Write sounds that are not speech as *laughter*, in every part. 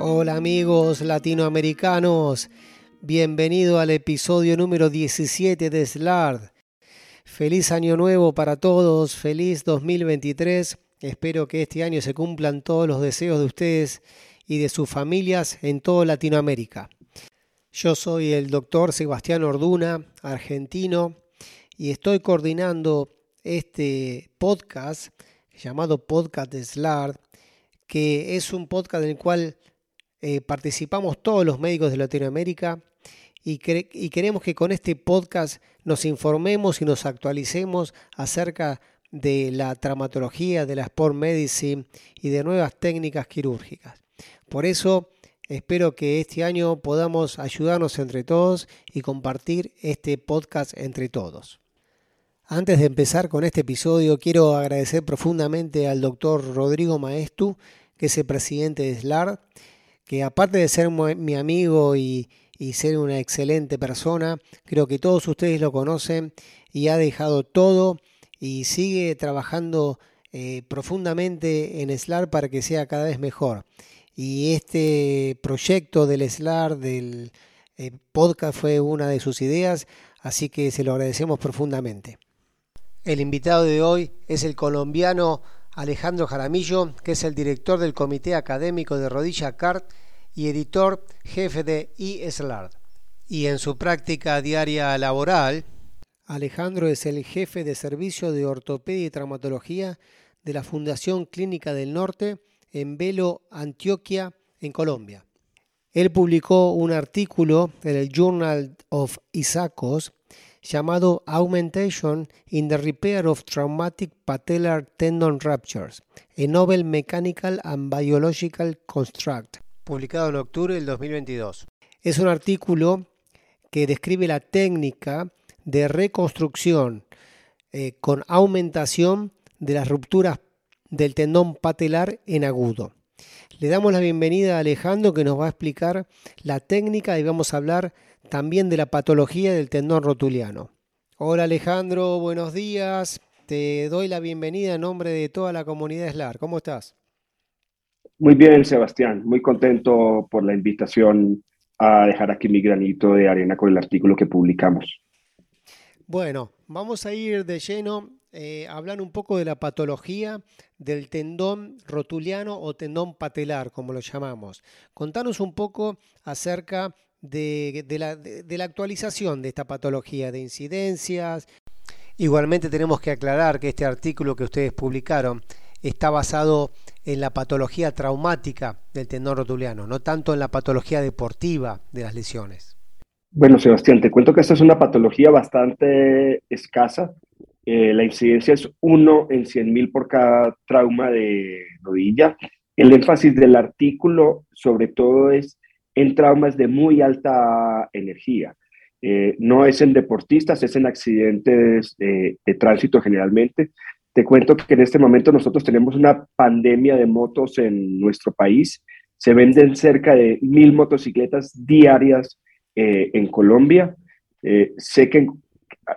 Hola amigos latinoamericanos, bienvenido al episodio número 17 de SLARD. Feliz año nuevo para todos, feliz 2023. Espero que este año se cumplan todos los deseos de ustedes y de sus familias en toda Latinoamérica. Yo soy el doctor Sebastián Orduna, argentino, y estoy coordinando este podcast llamado Podcast de SLARD, que es un podcast en el cual eh, participamos todos los médicos de Latinoamérica y, queremos que con este podcast nos informemos y nos actualicemos acerca de la traumatología, de la sport medicine y de nuevas técnicas quirúrgicas. Por eso espero que este año podamos ayudarnos entre todos y compartir este podcast entre todos. Antes de empezar con este episodio, quiero agradecer profundamente al doctor Rodrigo Maestu, que es el presidente de SLAR, que aparte de ser mi amigo y, ser una excelente persona, creo que todos ustedes lo conocen y ha dejado todo y sigue trabajando eh, profundamente en SLAR para que sea cada vez mejor. Y este proyecto del SLAR, del eh, podcast, fue una de sus ideas, así que se lo agradecemos profundamente. El invitado de hoy es el colombiano Alejandro Jaramillo, que es el director del Comité Académico de Rodilla CART y editor jefe de eSLARD. Y en su práctica diaria laboral, Alejandro es el jefe de servicio de ortopedia y traumatología de la Fundación Clínica del Norte en Velo, Antioquia, en Colombia. Él publicó un artículo en el Journal of Isacos llamado Augmentation in the Repair of Traumatic Patellar Tendon Ruptures, a Novel Mechanical and Biological Construct, publicado en octubre del 2022. Es un artículo que describe la técnica de reconstrucción eh, con aumentación de las rupturas del tendón patelar en agudo. Le damos la bienvenida a Alejandro que nos va a explicar la técnica y vamos a hablar también de la patología del tendón rotuliano. Hola Alejandro, buenos días. Te doy la bienvenida en nombre de toda la comunidad SLAR. ¿Cómo estás? Muy bien, Sebastián. Muy contento por la invitación a dejar aquí mi granito de arena con el artículo que publicamos. Bueno, vamos a ir de lleno eh, a hablar un poco de la patología del tendón rotuliano o tendón patelar, como lo llamamos. Contanos un poco acerca de, la, actualización de esta patología, de incidencias. Igualmente tenemos que aclarar que este artículo que ustedes publicaron está basado en la patología traumática del tendón rotuliano, no tanto en la patología deportiva de las lesiones. Bueno, Sebastián, te cuento que esta es una patología bastante escasa. Eh, la incidencia es 1 en 100.000 por cada trauma de rodilla. El énfasis del artículo sobre todo es en traumas de muy alta energía. Eh, no es en deportistas, es en accidentes de, tránsito generalmente. Te cuento que en este momento nosotros tenemos una pandemia de motos en nuestro país. Se venden cerca de mil motocicletas diarias eh, en Colombia. Eh, sé que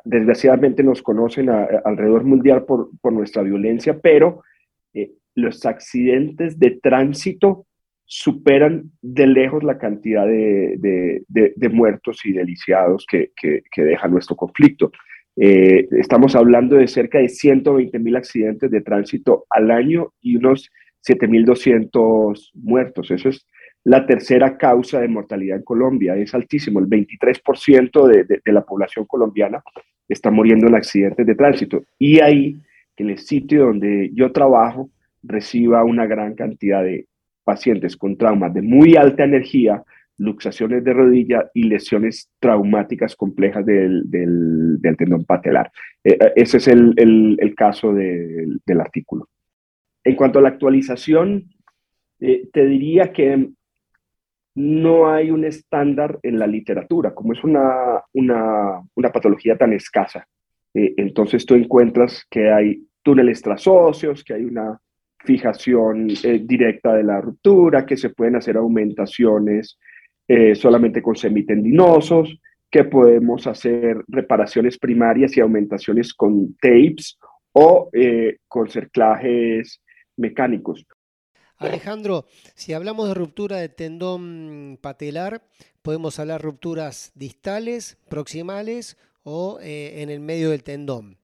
desgraciadamente nos conocen alrededor mundial por, por, nuestra violencia, pero los accidentes de tránsito superan de lejos la cantidad de, muertos y deliciados que, que, deja nuestro conflicto. Eh, estamos hablando de cerca de 120 mil accidentes de tránsito al año y unos 7.200 muertos. Eso es la tercera causa de mortalidad en Colombia. Es altísimo. El 23% de, de, la población colombiana está muriendo en accidentes de tránsito. Y ahí, en el sitio donde yo trabajo, reciba una gran cantidad de, pacientes con traumas de muy alta energía, luxaciones de rodilla y lesiones traumáticas complejas del, del, tendón patelar. Eh, eh, ese es el, el, caso del artículo. En cuanto a la actualización, eh, te diría que no hay un estándar en la literatura, como es una, una, una patología tan escasa. entonces tú encuentras que hay túneles trasóseos, que hay una fijación eh, directa de la ruptura, que se pueden hacer aumentaciones eh, solamente con semitendinosos, que podemos hacer reparaciones primarias y aumentaciones con tapes o eh, con cerclajes mecánicos. Alejandro, si hablamos de ruptura de tendón patelar, podemos hablar rupturas distales, proximales o en el medio del tendón.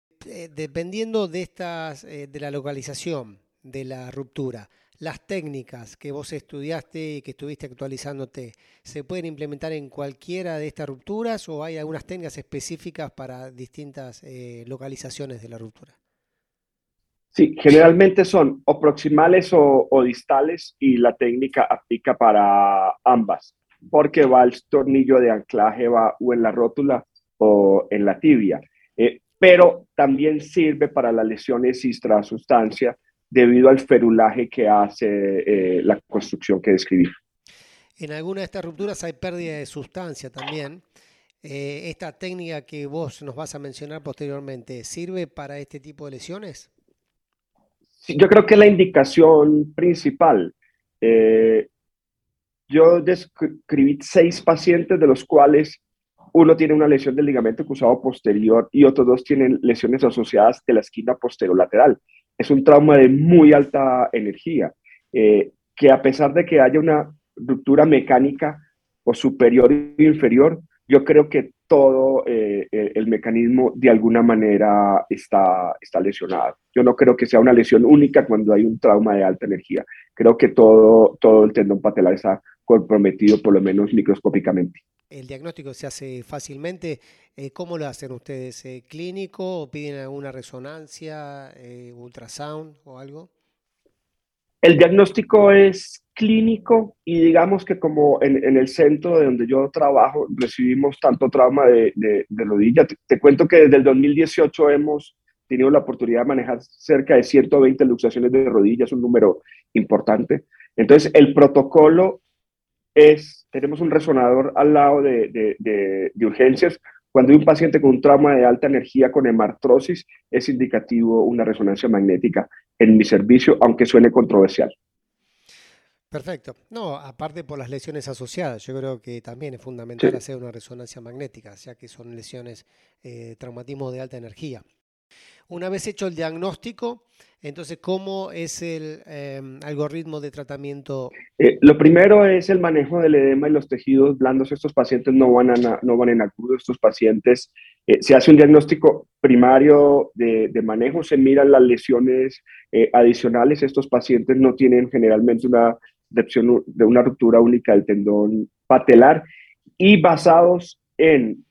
Dependiendo de estas, de la localización de la ruptura, las técnicas que vos estudiaste y que estuviste actualizándote, ¿se pueden implementar en cualquiera de estas rupturas o hay algunas técnicas específicas para distintas localizaciones de la ruptura? Sí, generalmente son o proximales o, distales y la técnica aplica para ambas, porque va el tornillo de anclaje va o en la rótula o en la tibia. Eh, pero también sirve para las lesiones sustancia debido al ferulaje que hace eh, la construcción que describí. En alguna de estas rupturas hay pérdida de sustancia también. Eh, ¿Esta técnica que vos nos vas a mencionar posteriormente sirve para este tipo de lesiones? yo creo que la indicación principal. Eh, yo describí seis pacientes, de los cuales uno tiene una lesión del ligamento cruzado posterior y otros dos tienen lesiones asociadas de la esquina posterolateral. Es un trauma de muy alta energía, eh, que a pesar de que haya una ruptura mecánica o superior e inferior, yo creo que todo eh, el mecanismo de alguna manera está, está lesionado. Yo no creo que sea una lesión única cuando hay un trauma de alta energía. Creo que todo, todo el tendón patelar está comprometido, por lo menos microscópicamente. ¿El diagnóstico se hace fácilmente? Eh, ¿Cómo lo hacen ustedes? ¿Clínico o piden alguna resonancia, ultrasound o algo? El diagnóstico es clínico y digamos que como en, el centro de donde yo trabajo recibimos tanto trauma de, de, rodilla. Te, cuento que desde el 2018 hemos tenido la oportunidad de manejar cerca de 120 luxaciones de rodillas, un número importante. Entonces, el protocolo es, tenemos un resonador al lado de, de urgencias. Cuando hay un paciente con un trauma de alta energía con hemartrosis, es indicativo una resonancia magnética en mi servicio, aunque suene controversial. Perfecto. No, aparte por las lesiones asociadas, yo creo que también es fundamental hacer una resonancia magnética, ya que son lesiones, eh, traumatismo de alta energía. Una vez hecho el diagnóstico, entonces, ¿cómo es el em, algoritmo de tratamiento? Eh, lo primero es el manejo del edema y los tejidos blandos. Estos pacientes no van, en acudo, estos pacientes eh, se hace un diagnóstico primario de, de manejo, se miran las lesiones eh, adicionales. Estos pacientes no tienen generalmente una de una ruptura única del tendón patelar y basados en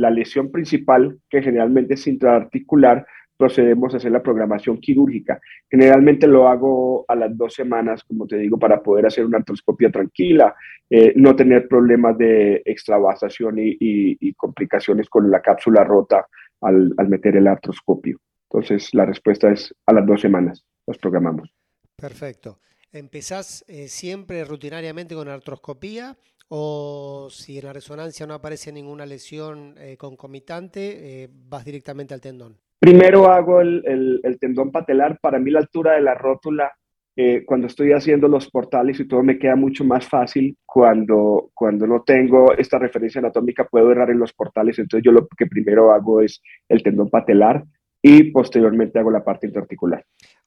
la lesión principal, que generalmente es intraarticular, procedemos a hacer la programación quirúrgica. Generalmente lo hago a las dos semanas, como te digo, para poder hacer una artroscopia tranquila, eh, no tener problemas de extravasación y, complicaciones con la cápsula rota al, al meter el artroscopio. Entonces, la respuesta es a las dos semanas, los programamos. Perfecto. ¿Empezás eh, siempre rutinariamente con artroscopía o si en la resonancia no aparece ninguna lesión eh, concomitante, eh, vas directamente al tendón? Primero hago el, el, tendón patelar. Para mí la altura de la rótula, cuando estoy haciendo los portales y todo, me queda mucho más fácil cuando, cuando no tengo esta referencia anatómica, puedo errar en los portales. Entonces yo lo que primero hago es el tendón patelar y posteriormente hago la parte interarticular.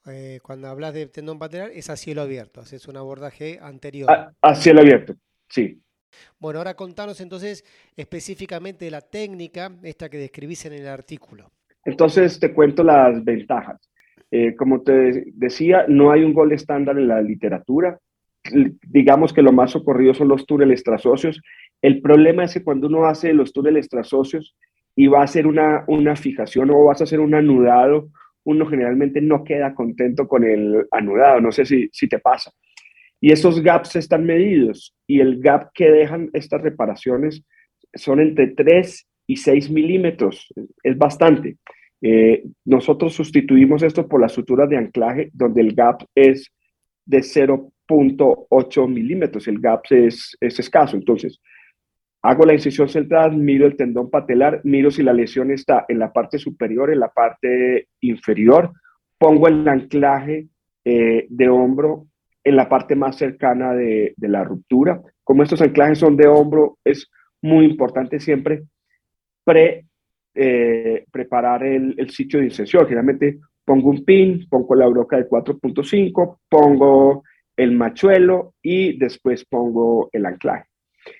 Eh, cuando hablas de tendón patelar, es a cielo abierto, haces un abordaje anterior. A, cielo abierto, sí. Bueno, ahora contanos entonces específicamente de la técnica, esta que describís en el artículo. Entonces te cuento las ventajas. Eh, como te decía, no hay un gol estándar en la literatura. Digamos que lo más ocurrido son los túneles trasocios. El problema es que cuando uno hace los túneles trasocios y va a hacer una, una fijación o vas a hacer un anudado uno generalmente no queda contento con el anudado, no sé si, si te pasa. Y esos gaps están medidos y el gap que dejan estas reparaciones son entre 3 y 6 milímetros, es bastante. Eh, nosotros sustituimos esto por las suturas de anclaje, donde el gap es de 0.8 milímetros, el gap es, es escaso. Entonces, Hago la incisión central, miro el tendón patelar, miro si la lesión está en la parte superior, en la parte inferior, pongo el anclaje eh, de hombro en la parte más cercana de, la ruptura. Como estos anclajes son de hombro, es muy importante siempre pre, eh, preparar el, el, sitio de inserción. Generalmente pongo un pin, pongo la broca de 4.5, pongo el machuelo y después pongo el anclaje.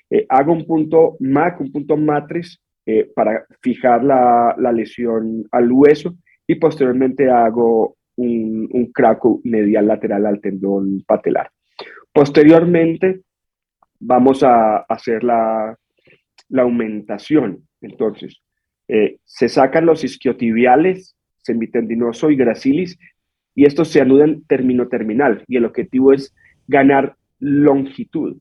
Eh, hago un punto MAC, un punto matriz eh, para fijar la, lesión al hueso y posteriormente hago un, un craco medial lateral al tendón patelar. Posteriormente vamos a hacer la, aumentación. Entonces, eh, se sacan los isquiotibiales, semitendinoso y gracilis, y estos se anudan termino-terminal, y el objetivo es ganar longitud.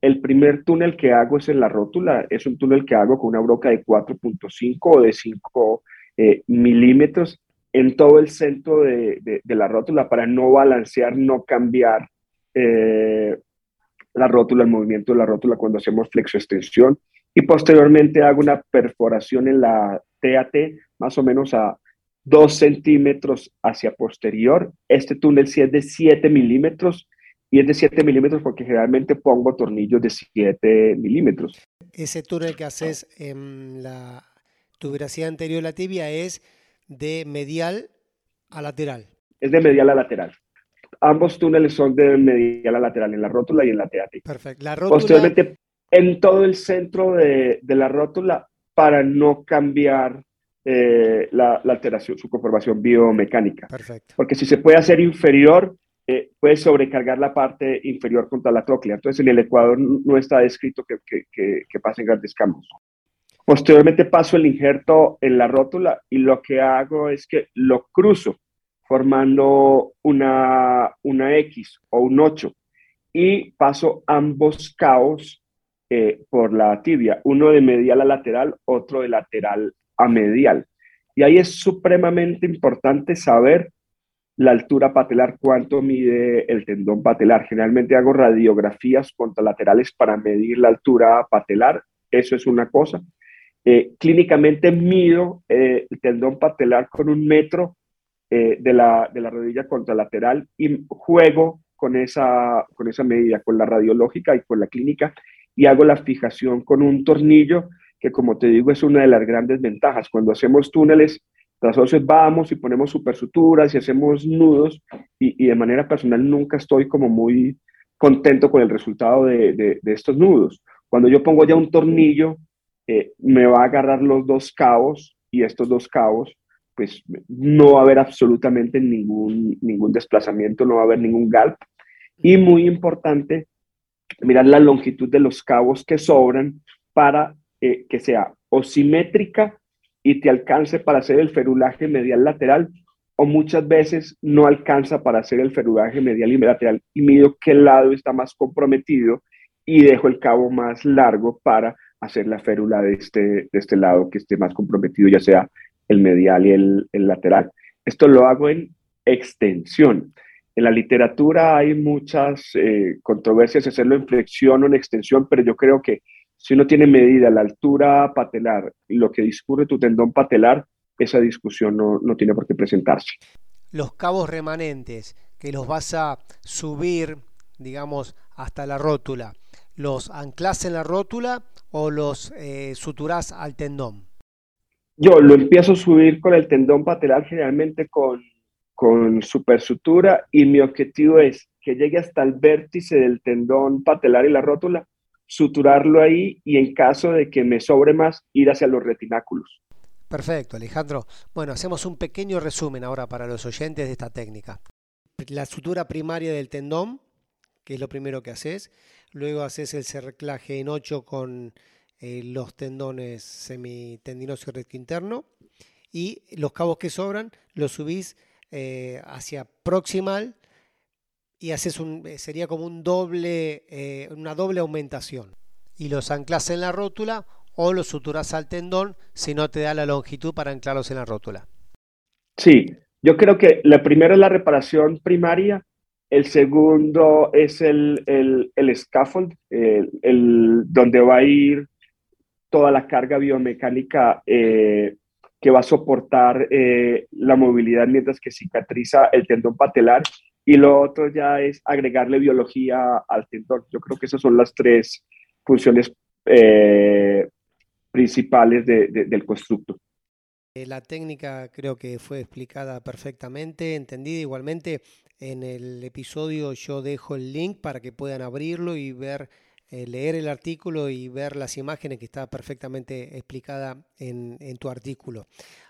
El primer túnel que hago es en la rótula, es un túnel que hago con una broca de 4.5 o de 5 eh, milímetros en todo el centro de, la rótula para no balancear, no cambiar eh, la rótula, el movimiento de la rótula cuando hacemos flexoextensión. Y posteriormente hago una perforación en la TAT, más o menos a 2 centímetros hacia posterior. Este túnel sí es de 7 milímetros y es de 7 milímetros porque generalmente pongo tornillos de 7 milímetros. Ese túnel que haces en la tuberosidad anterior de la tibia es de medial a lateral. Es de medial a lateral. Ambos túneles son de medial a lateral, en la rótula y en la TAT. Perfecto. La rótula... Posteriormente, en todo el centro de, de la rótula para no cambiar eh, la, la, alteración, su conformación biomecánica. Perfecto. Porque si se puede hacer inferior, eh, puede sobrecargar la parte inferior contra la tróclea. Entonces, en el Ecuador no está descrito que, que, que, pasen grandes cambios. Posteriormente paso el injerto en la rótula y lo que hago es que lo cruzo formando una, una X o un 8 y paso ambos caos eh, por la tibia, uno de medial a lateral, otro de lateral a medial. Y ahí es supremamente importante saber la altura patelar, cuánto mide el tendón patelar. Generalmente hago radiografías contralaterales para medir la altura patelar, eso es una cosa. Eh, clínicamente mido eh, el tendón patelar con un metro eh, de, la, de la rodilla contralateral y juego con esa, con esa medida, con la radiológica y con la clínica, y hago la fijación con un tornillo, que como te digo es una de las grandes ventajas. Cuando hacemos túneles entonces vamos y ponemos supersuturas y hacemos nudos y, de manera personal nunca estoy como muy contento con el resultado de, estos nudos. Cuando yo pongo ya un tornillo, eh, me va a agarrar los dos cabos y estos dos cabos, pues no va a haber absolutamente ningún, ningún desplazamiento, no va a haber ningún galp. Y muy importante, mirar la longitud de los cabos que sobran para eh, que sea o simétrica y te alcance para hacer el ferulaje medial lateral o muchas veces no alcanza para hacer el ferulaje medial y lateral y mido qué lado está más comprometido y dejo el cabo más largo para hacer la férula de este, de este lado que esté más comprometido, ya sea el medial y el, lateral. Esto lo hago en extensión. En la literatura hay muchas eh, controversias hacerlo en flexión o en extensión, pero yo creo que si uno tiene medida la altura patelar lo que discurre tu tendón patelar, esa discusión no, tiene por qué presentarse. Los cabos remanentes que los vas a subir, digamos, hasta la rótula, ¿los anclas en la rótula o los eh, suturas al tendón? Yo lo empiezo a subir con el tendón patelar generalmente con, con supersutura y mi objetivo es que llegue hasta el vértice del tendón patelar y la rótula suturarlo ahí y en caso de que me sobre más, ir hacia los retináculos. Perfecto, Alejandro. Bueno, hacemos un pequeño resumen ahora para los oyentes de esta técnica. La sutura primaria del tendón, que es lo primero que haces. Luego haces el cerclaje en 8 con eh, los tendones semitendinoso y recto interno. Y los cabos que sobran los subís eh, hacia proximal y haces un, eh, sería como un doble, una doble aumentación. Y los anclas en la rótula o los suturas al tendón si no te da la longitud para anclarlos en la rótula. Sí, yo creo que la primera es la reparación primaria, el segundo es el, el, scaffold, el, donde va a ir toda la carga biomecánica eh, que va a soportar la movilidad mientras que cicatriza el tendón patelar y lo otro ya es agregarle biología al tendón. Yo creo que esas son las tres funciones eh, principales del constructo. Eh, la técnica creo que fue explicada perfectamente, entendida igualmente. En el episodio yo dejo el link para que puedan abrirlo y ver, eh, leer el artículo y ver las imágenes que está perfectamente explicada en, en tu artículo.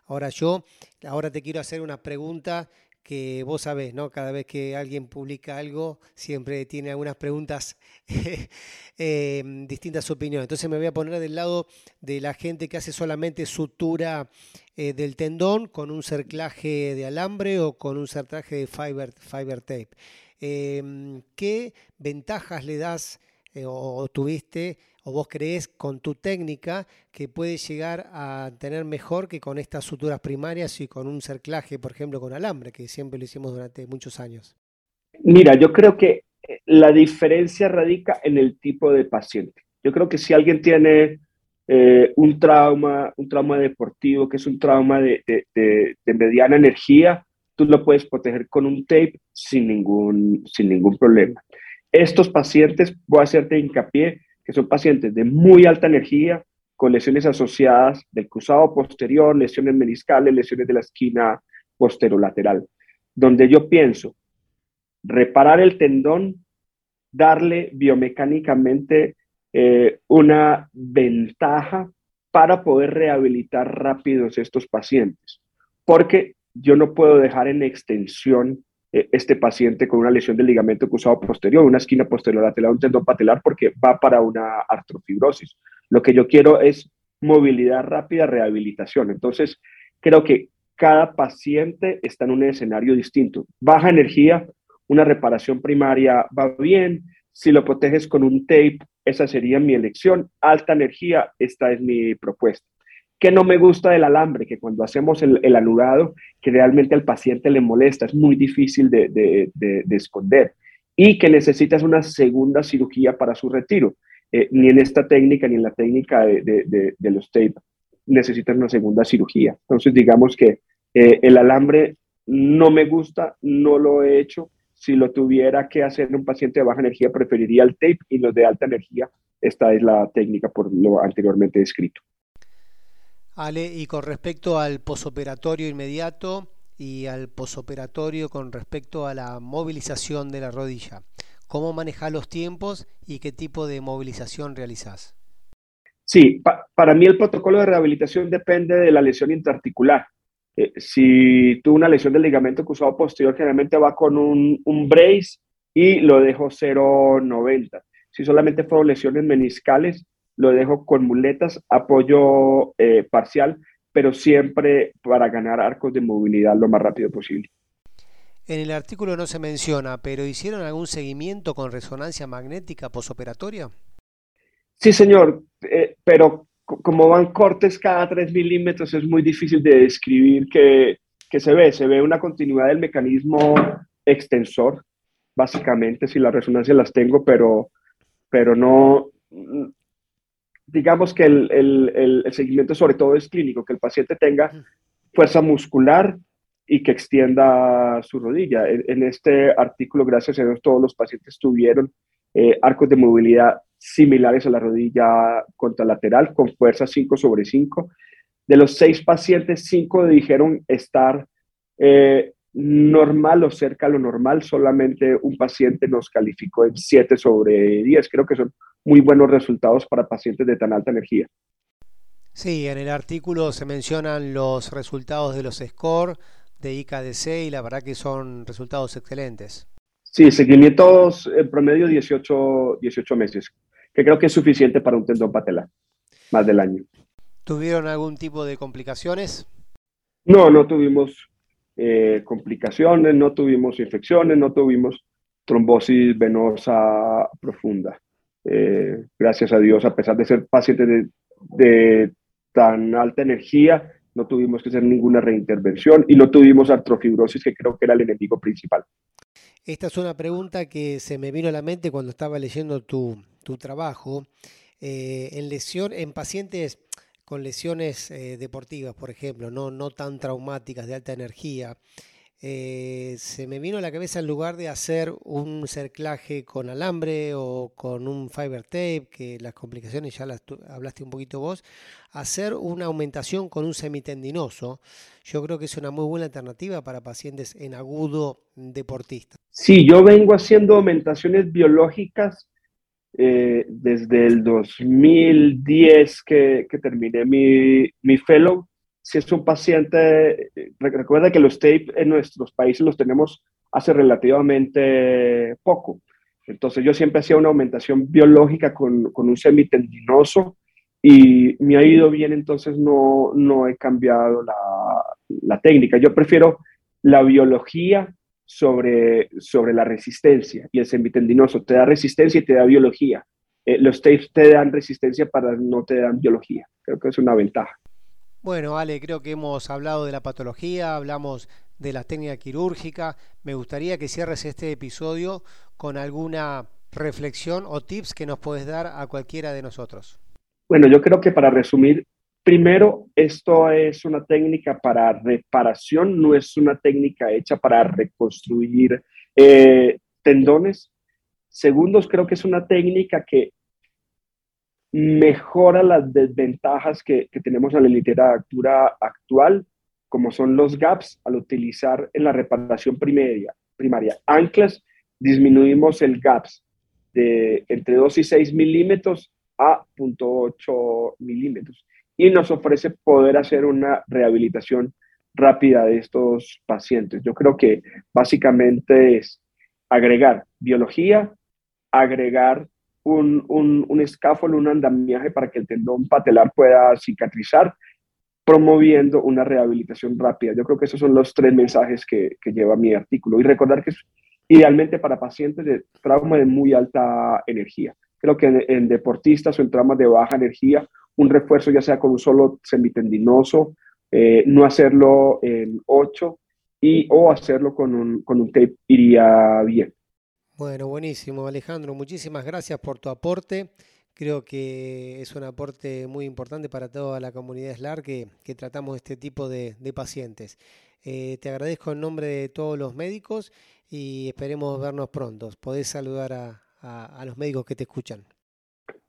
Ahora yo, ahora te quiero hacer una pregunta que vos sabés, ¿no? Cada vez que alguien publica algo, siempre tiene algunas preguntas, *laughs* eh, distintas opiniones. Entonces me voy a poner del lado de la gente que hace solamente sutura eh, del tendón con un cerclaje de alambre o con un cerclaje de fiber, fiber tape. Em, ¿Qué ventajas le das eh, o tuviste o vos crees con tu técnica que puedes llegar a tener mejor que con estas suturas primarias y con un cerclaje, por ejemplo, con alambre, que siempre lo hicimos durante muchos años? Mira, yo creo que eh, la diferencia radica en el tipo de paciente. Yo creo que si alguien tiene eh, un trauma, un trauma deportivo, que es un trauma de, de, mediana energía, tú lo puedes proteger con un tape sin ningún, sin ningún problema. Estos pacientes, voy a hacerte hincapié, que son pacientes de muy alta energía, con lesiones asociadas del cruzado posterior, lesiones meniscales, lesiones de la esquina posterolateral, donde yo pienso reparar el tendón, darle biomecánicamente eh, una ventaja para poder rehabilitar rápidos estos pacientes, porque yo no puedo dejar en extensión este paciente con una lesión del ligamento cruzado posterior, una esquina posterior lateral, un tendón patelar, porque va para una artrofibrosis. Lo que yo quiero es movilidad rápida, rehabilitación. Entonces, creo que cada paciente está en un escenario distinto. Baja energía, una reparación primaria va bien. Si lo proteges con un tape, esa sería mi elección. Alta energía, esta es mi propuesta que no me gusta del alambre, que cuando hacemos el, el anudado, que realmente al paciente le molesta, es muy difícil de, esconder y que necesitas una segunda cirugía para su retiro. Eh, ni en esta técnica ni en la técnica de, los tape necesitas una segunda cirugía. Entonces, digamos que eh, el alambre no me gusta, no lo he hecho. Si lo tuviera que hacer en un paciente de baja energía, preferiría el tape y los de alta energía. Esta es la técnica por lo anteriormente descrito. Ale, y con respecto al posoperatorio inmediato y al posoperatorio con respecto a la movilización de la rodilla, ¿cómo manejas los tiempos y qué tipo de movilización realizas? Sí, para mí el protocolo de rehabilitación depende de la lesión intraarticular. Eh, si tuve una lesión del ligamento cruzado posterior, generalmente va con un, un brace y lo dejo 0,90. Si solamente fueron lesiones meniscales, lo dejo con muletas, apoyo eh, parcial, pero siempre para ganar arcos de movilidad lo más rápido posible. En el artículo no se menciona, pero ¿hicieron algún seguimiento con resonancia magnética posoperatoria? Sí, señor, eh, pero como van cortes cada 3 milímetros es muy difícil de describir que, que se ve. Se ve una continuidad del mecanismo extensor, básicamente, si las resonancias las tengo, pero, pero no, digamos que el, seguimiento sobre todo es clínico, que el paciente tenga fuerza muscular y que extienda su rodilla. En, este artículo, gracias a Dios, todos los pacientes tuvieron eh, arcos de movilidad similares a la rodilla contralateral con fuerza 5 sobre 5. De los seis pacientes, cinco dijeron estar eh, normal o cerca a lo normal. Solamente un paciente nos calificó en 7 sobre 10. Creo que son muy buenos resultados para pacientes de tan alta energía. Sí, en el artículo se mencionan los resultados de los SCORE de IKDC y la verdad que son resultados excelentes. Sí, seguimientos en promedio 18, 18 meses, que creo que es suficiente para un tendón patelar, más del año. ¿Tuvieron algún tipo de complicaciones? No, no tuvimos eh, complicaciones, no tuvimos infecciones, no tuvimos trombosis venosa profunda. Eh, gracias a Dios, a pesar de ser pacientes de, tan alta energía, no tuvimos que hacer ninguna reintervención y no tuvimos artrofibrosis, que creo que era el enemigo principal. Esta es una pregunta que se me vino a la mente cuando estaba leyendo tu, trabajo. Eh, en lesión, en pacientes con lesiones eh, deportivas, por ejemplo, no, no tan traumáticas de alta energía, eh, se me vino a la cabeza en lugar de hacer un cerclaje con alambre o con un fiber tape, que las complicaciones ya las hablaste un poquito vos, hacer una aumentación con un semitendinoso. Yo creo que es una muy buena alternativa para pacientes en agudo deportista. Sí, yo vengo haciendo aumentaciones biológicas eh, desde el 2010 que, que terminé mi, mi fellow si es un paciente, recuerda que los tape en nuestros países los tenemos hace relativamente poco. Entonces yo siempre hacía una aumentación biológica con, con un semitendinoso y me ha ido bien, entonces no, no he cambiado la, la, técnica. Yo prefiero la biología sobre, sobre la resistencia y el semitendinoso te da resistencia y te da biología. Eh, los tapes te dan resistencia para no te dan biología. Creo que es una ventaja. Bueno, Ale, creo que hemos hablado de la patología, hablamos de la técnica quirúrgica. Me gustaría que cierres este episodio con alguna reflexión o tips que nos puedes dar a cualquiera de nosotros. Bueno, yo creo que para resumir, primero, esto es una técnica para reparación, no es una técnica hecha para reconstruir eh, tendones. Segundo, creo que es una técnica que mejora las desventajas que, tenemos en la literatura actual, como son los gaps al utilizar en la reparación primaria. primaria. Anclas, disminuimos el gaps de entre 2 y 6 milímetros a 0.8 milímetros y nos ofrece poder hacer una rehabilitación rápida de estos pacientes. Yo creo que básicamente es agregar biología, agregar un, un, un escáfolo, un andamiaje para que el tendón patelar pueda cicatrizar, promoviendo una rehabilitación rápida. Yo creo que esos son los tres mensajes que, que lleva mi artículo. Y recordar que es idealmente para pacientes de trauma de muy alta energía. Creo que en, deportistas o en traumas de baja energía, un refuerzo ya sea con un solo semitendinoso, eh, no hacerlo en 8 y o hacerlo con un, con un tape iría bien. Bueno, buenísimo Alejandro, muchísimas gracias por tu aporte. Creo que es un aporte muy importante para toda la comunidad SLAR que, tratamos este tipo de, pacientes. Eh, te agradezco en nombre de todos los médicos y esperemos vernos pronto. Podés saludar a, los médicos que te escuchan.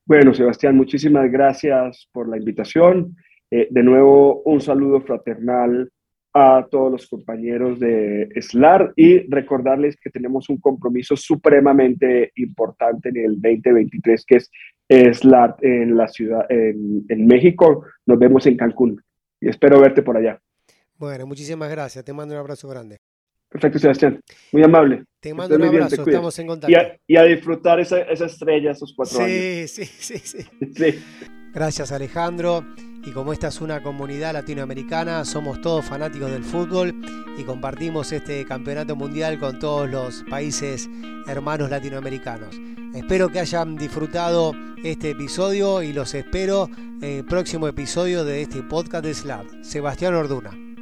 Bueno, Sebastián, muchísimas gracias por la invitación. Eh, de nuevo, un saludo fraternal a todos los compañeros de SLAR y recordarles que tenemos un compromiso supremamente importante en el 2023 que es SLAR en la ciudad, en, México. Nos vemos en Cancún y espero verte por allá. Bueno, muchísimas gracias. Te mando un abrazo grande. Perfecto, Sebastián. Muy amable. Te mando un abrazo, estamos en contacto. Y a, disfrutar esa, esa, estrella esos cuatro años. Sí, sí, sí, *laughs* sí. Gracias, Alejandro. Y como esta es una comunidad latinoamericana, somos todos fanáticos del fútbol y compartimos este campeonato mundial con todos los países hermanos latinoamericanos. Espero que hayan disfrutado este episodio y los espero en el próximo episodio de este podcast de SLAD. Sebastián Orduna.